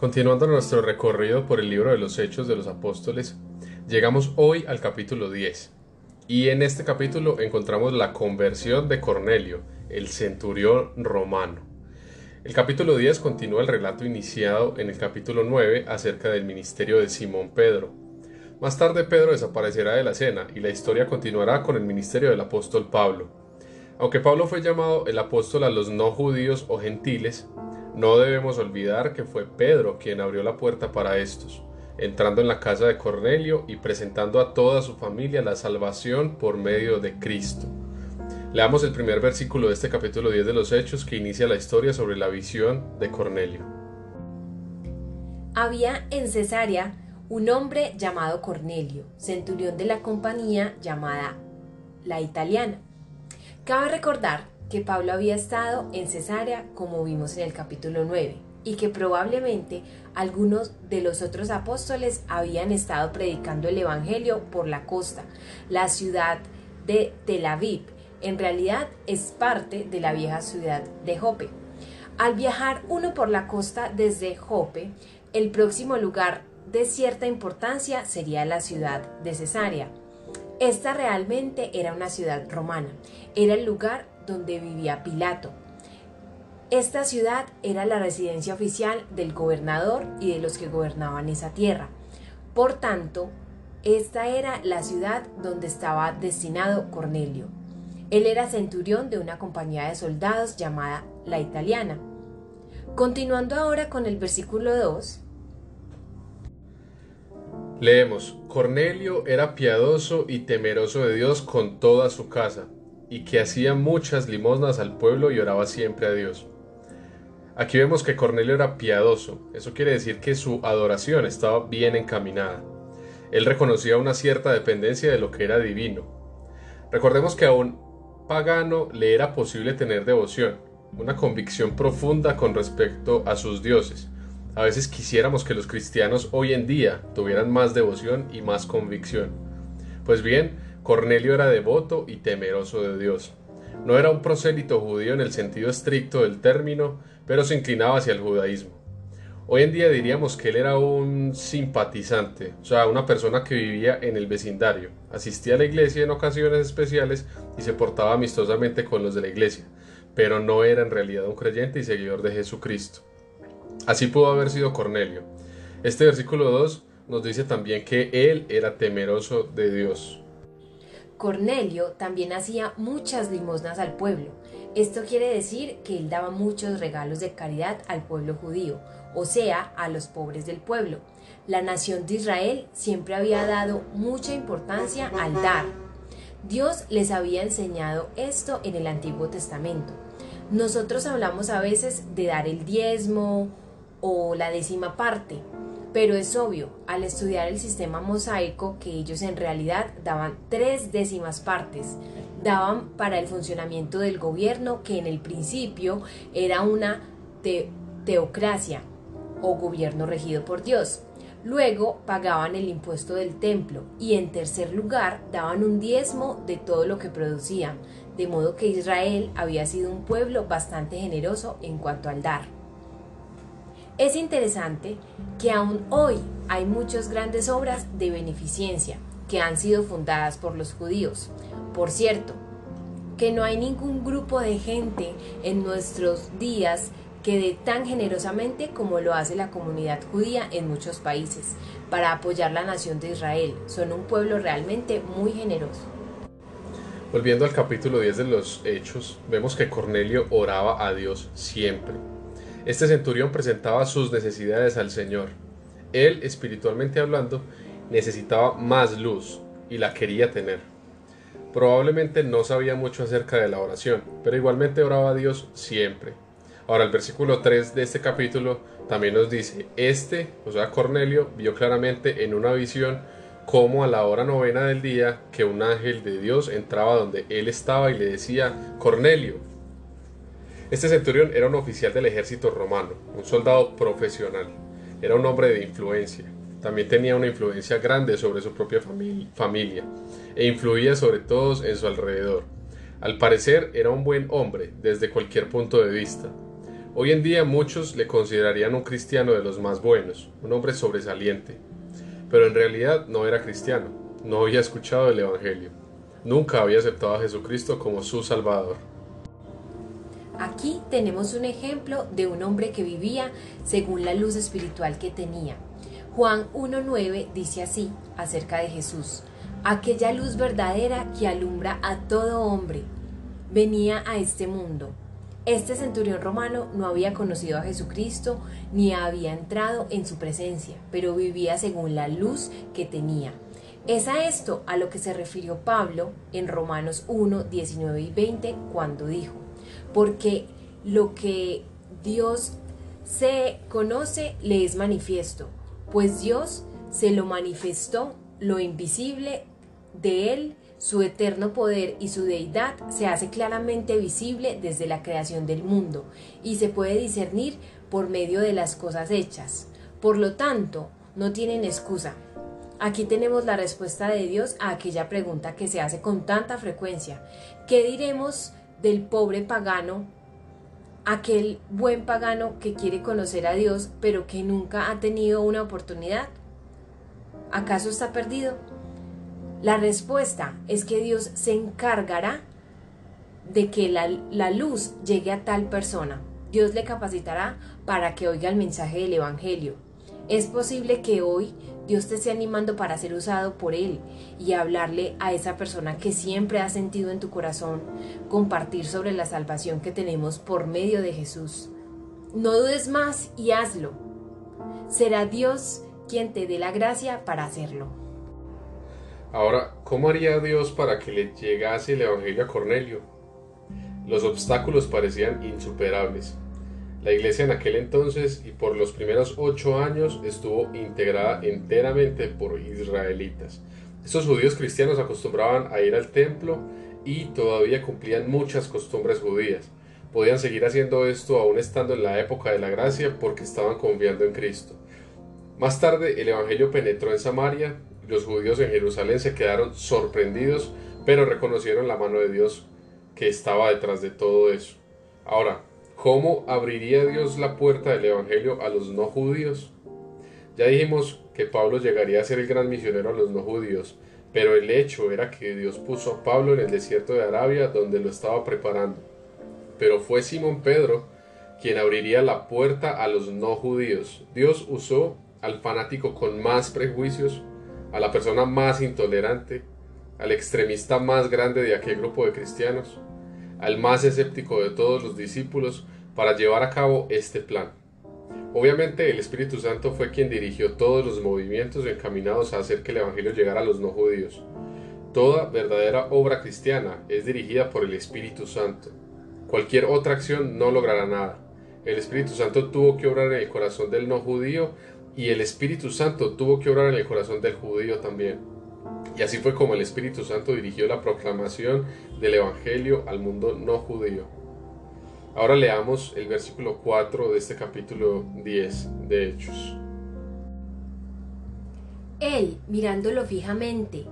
Continuando nuestro recorrido por el libro de los Hechos de los Apóstoles, llegamos hoy al capítulo 10. Y en este capítulo encontramos la conversión de Cornelio, el centurión romano. El capítulo 10 continúa el relato iniciado en el capítulo 9 acerca del ministerio de Simón Pedro. Más tarde Pedro desaparecerá de la escena y la historia continuará con el ministerio del apóstol Pablo. Aunque Pablo fue llamado el apóstol a los no judíos o gentiles, no debemos olvidar que fue Pedro quien abrió la puerta para estos, entrando en la casa de Cornelio y presentando a toda su familia la salvación por medio de Cristo. Leamos el primer versículo de este capítulo 10 de los Hechos que inicia la historia sobre la visión de Cornelio. Había en Cesarea un hombre llamado Cornelio, centurión de la compañía llamada la italiana. Cabe recordar que Pablo había estado en Cesarea, como vimos en el capítulo 9, y que probablemente algunos de los otros apóstoles habían estado predicando el Evangelio por la costa, la ciudad de Tel Aviv. En realidad es parte de la vieja ciudad de Jope. Al viajar uno por la costa desde Jope, el próximo lugar de cierta importancia sería la ciudad de Cesarea. Esta realmente era una ciudad romana, era el lugar donde vivía Pilato. Esta ciudad era la residencia oficial del gobernador y de los que gobernaban esa tierra. Por tanto, esta era la ciudad donde estaba destinado Cornelio. Él era centurión de una compañía de soldados llamada la italiana. Continuando ahora con el versículo 2. Leemos, Cornelio era piadoso y temeroso de Dios con toda su casa y que hacía muchas limosnas al pueblo y oraba siempre a Dios. Aquí vemos que Cornelio era piadoso, eso quiere decir que su adoración estaba bien encaminada. Él reconocía una cierta dependencia de lo que era divino. Recordemos que a un pagano le era posible tener devoción, una convicción profunda con respecto a sus dioses. A veces quisiéramos que los cristianos hoy en día tuvieran más devoción y más convicción. Pues bien, Cornelio era devoto y temeroso de Dios. No era un prosélito judío en el sentido estricto del término, pero se inclinaba hacia el judaísmo. Hoy en día diríamos que él era un simpatizante, o sea, una persona que vivía en el vecindario, asistía a la iglesia en ocasiones especiales y se portaba amistosamente con los de la iglesia, pero no era en realidad un creyente y seguidor de Jesucristo. Así pudo haber sido Cornelio. Este versículo 2 nos dice también que él era temeroso de Dios. Cornelio también hacía muchas limosnas al pueblo. Esto quiere decir que él daba muchos regalos de caridad al pueblo judío, o sea, a los pobres del pueblo. La nación de Israel siempre había dado mucha importancia al dar. Dios les había enseñado esto en el Antiguo Testamento. Nosotros hablamos a veces de dar el diezmo o la décima parte, pero es obvio, al estudiar el sistema mosaico, que ellos en realidad daban tres décimas partes, daban para el funcionamiento del gobierno, que en el principio era una teocracia o gobierno regido por Dios. Luego pagaban el impuesto del templo y en tercer lugar daban un diezmo de todo lo que producían, de modo que Israel había sido un pueblo bastante generoso en cuanto al dar. Es interesante que aún hoy hay muchas grandes obras de beneficencia que han sido fundadas por los judíos. Por cierto, que no hay ningún grupo de gente en nuestros días que dé tan generosamente como lo hace la comunidad judía en muchos países para apoyar la nación de Israel. Son un pueblo realmente muy generoso. Volviendo al capítulo 10 de los Hechos, vemos que Cornelio oraba a Dios siempre. Este centurión presentaba sus necesidades al Señor. Él, espiritualmente hablando, necesitaba más luz y la quería tener. Probablemente no sabía mucho acerca de la oración, pero igualmente oraba a Dios siempre. Ahora el versículo 3 de este capítulo también nos dice, este, o sea, Cornelio, vio claramente en una visión como a la hora novena del día que un ángel de Dios entraba donde él estaba y le decía, Cornelio, este centurión era un oficial del ejército romano, un soldado profesional, era un hombre de influencia, también tenía una influencia grande sobre su propia familia e influía sobre todos en su alrededor. Al parecer era un buen hombre desde cualquier punto de vista. Hoy en día muchos le considerarían un cristiano de los más buenos, un hombre sobresaliente, pero en realidad no era cristiano, no había escuchado el Evangelio, nunca había aceptado a Jesucristo como su Salvador. Aquí tenemos un ejemplo de un hombre que vivía según la luz espiritual que tenía. Juan 1.9 dice así acerca de Jesús, aquella luz verdadera que alumbra a todo hombre, venía a este mundo. Este centurión romano no había conocido a Jesucristo ni había entrado en su presencia, pero vivía según la luz que tenía. Es a esto a lo que se refirió Pablo en Romanos 1, 19 y 20 cuando dijo, porque lo que Dios se conoce le es manifiesto, pues Dios se lo manifestó, lo invisible de él, su eterno poder y su deidad se hace claramente visible desde la creación del mundo y se puede discernir por medio de las cosas hechas. Por lo tanto, no tienen excusa. Aquí tenemos la respuesta de Dios a aquella pregunta que se hace con tanta frecuencia. ¿Qué diremos del pobre pagano, aquel buen pagano que quiere conocer a Dios pero que nunca ha tenido una oportunidad? ¿Acaso está perdido? La respuesta es que Dios se encargará de que la, luz llegue a tal persona. Dios le capacitará para que oiga el mensaje del Evangelio. Es posible que hoy Dios te esté animando para ser usado por Él y hablarle a esa persona que siempre has sentido en tu corazón, compartir sobre la salvación que tenemos por medio de Jesús. No dudes más y hazlo. Será Dios quien te dé la gracia para hacerlo. Ahora, ¿cómo haría Dios para que le llegase el Evangelio a Cornelio? Los obstáculos parecían insuperables. La iglesia en aquel entonces y por los primeros ocho años estuvo integrada enteramente por israelitas. Estos judíos cristianos acostumbraban a ir al templo y todavía cumplían muchas costumbres judías. Podían seguir haciendo esto aún estando en la época de la gracia porque estaban confiando en Cristo. Más tarde el Evangelio penetró en Samaria, los judíos en Jerusalén se quedaron sorprendidos, pero reconocieron la mano de Dios que estaba detrás de todo eso. Ahora, ¿Cómo abriría Dios la puerta del Evangelio a los no judíos? Ya dijimos que Pablo llegaría a ser el gran misionero a los no judíos, pero el hecho era que Dios puso a Pablo en el desierto de Arabia donde lo estaba preparando. Pero fue Simón Pedro quien abriría la puerta a los no judíos. Dios usó al fanático con más prejuicios, a la persona más intolerante, al extremista más grande de aquel grupo de cristianos, al más escéptico de todos los discípulos para llevar a cabo este plan. Obviamente el Espíritu Santo fue quien dirigió todos los movimientos encaminados a hacer que el Evangelio llegara a los no judíos. Toda verdadera obra cristiana es dirigida por el Espíritu Santo. Cualquier otra acción no logrará nada. El Espíritu Santo tuvo que obrar en el corazón del no judío y el Espíritu Santo tuvo que obrar en el corazón del judío también. Y así fue como el Espíritu Santo dirigió la proclamación del Evangelio al mundo no judío. Ahora leamos el versículo 4 de este capítulo 10 de Hechos. Él, mirándolo fijamente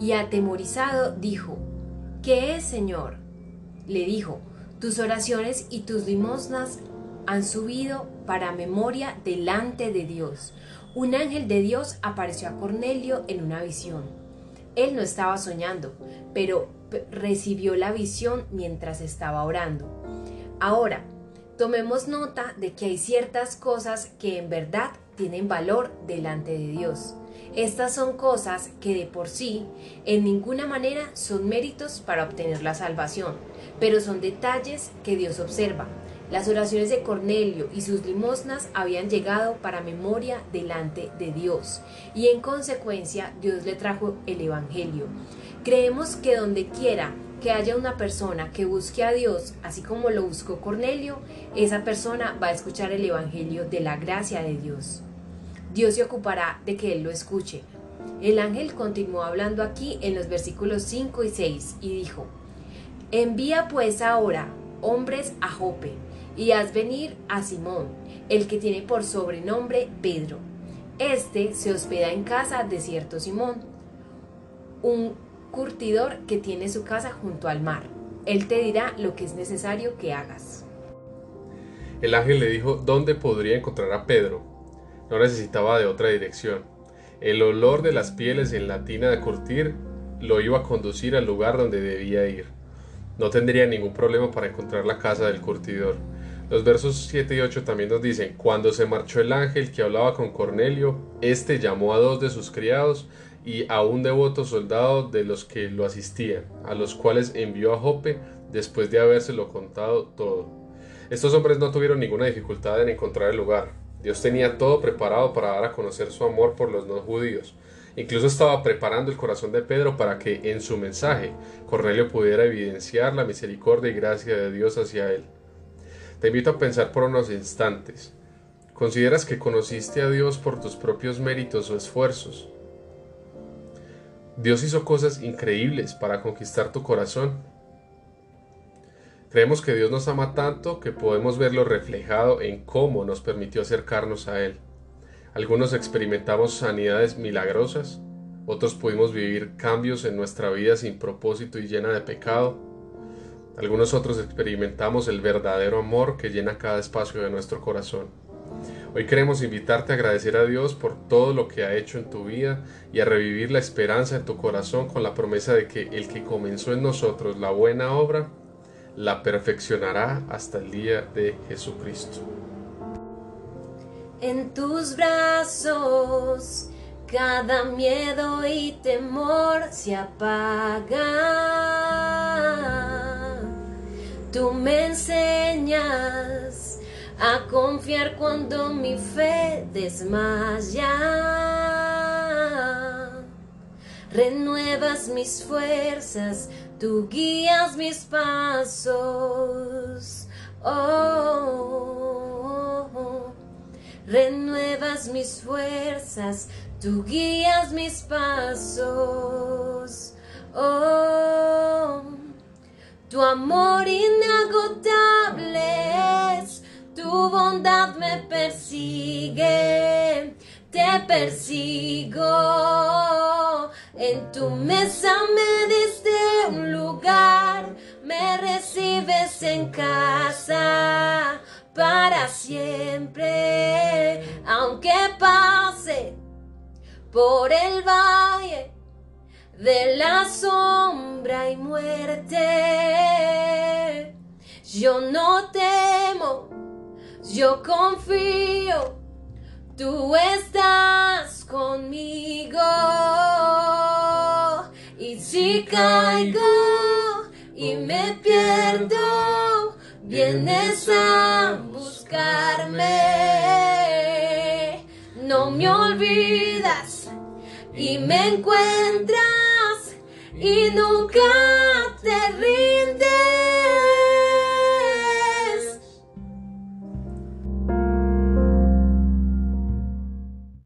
y atemorizado, dijo, ¿Qué es, Señor? Le dijo, tus oraciones y tus limosnas han subido para memoria delante de Dios. Un ángel de Dios apareció a Cornelio en una visión él no estaba soñando, pero recibió la visión mientras estaba orando. Ahora, tomemos nota de que hay ciertas cosas que en verdad tienen valor delante de Dios. Estas son cosas que de por sí en ninguna manera son méritos para obtener la salvación, pero son detalles que Dios observa las oraciones de Cornelio y sus limosnas habían llegado para memoria delante de Dios y en consecuencia Dios le trajo el Evangelio. Creemos que donde quiera que haya una persona que busque a Dios, así como lo buscó Cornelio, esa persona va a escuchar el Evangelio de la gracia de Dios. Dios se ocupará de que él lo escuche. El ángel continuó hablando aquí en los versículos 5 y 6 y dijo, Envía pues ahora hombres a Jope y haz venir a Simón, el que tiene por sobrenombre Pedro. Este se hospeda en casa de cierto Simón, un curtidor que tiene su casa junto al mar. Él te dirá lo que es necesario que hagas. El ángel le dijo dónde podría encontrar a Pedro. No necesitaba de otra dirección. El olor de las pieles en la tina de curtir lo iba a conducir al lugar donde debía ir. No tendría ningún problema para encontrar la casa del curtidor. Los versos 7 y 8 también nos dicen, cuando se marchó el ángel que hablaba con Cornelio, éste llamó a dos de sus criados y a un devoto soldado de los que lo asistían, a los cuales envió a Jope después de habérselo contado todo. Estos hombres no tuvieron ninguna dificultad en encontrar el lugar. Dios tenía todo preparado para dar a conocer su amor por los no judíos. Incluso estaba preparando el corazón de Pedro para que en su mensaje Cornelio pudiera evidenciar la misericordia y gracia de Dios hacia él. Te invito a pensar por unos instantes. ¿Consideras que conociste a Dios por tus propios méritos o esfuerzos? Dios hizo cosas increíbles para conquistar tu corazón. Creemos que Dios nos ama tanto que podemos verlo reflejado en cómo nos permitió acercarnos a Él. Algunos experimentamos sanidades milagrosas, otros pudimos vivir cambios en nuestra vida sin propósito y llena de pecado. Algunos otros experimentamos el verdadero amor que llena cada espacio de nuestro corazón. Hoy queremos invitarte a agradecer a Dios por todo lo que ha hecho en tu vida y a revivir la esperanza en tu corazón con la promesa de que el que comenzó en nosotros la buena obra, la perfeccionará hasta el día de Jesucristo. En tus brazos cada miedo y temor se apaga a confiar cuando mi fe desmaya. Renuevas mis fuerzas, tú guías mis pasos. Oh, renuevas mis fuerzas, tú guías mis pasos. Oh, tu amor inagotable tu bondad me persigue, te persigo. En tu mesa me diste un lugar, me recibes en casa para siempre, aunque pase por el valle de la sombra y muerte. Yo no temo, yo confío, tú estás conmigo. Y si caigo y me pierdo, vienes a buscarme. No me olvidas y me encuentras y nunca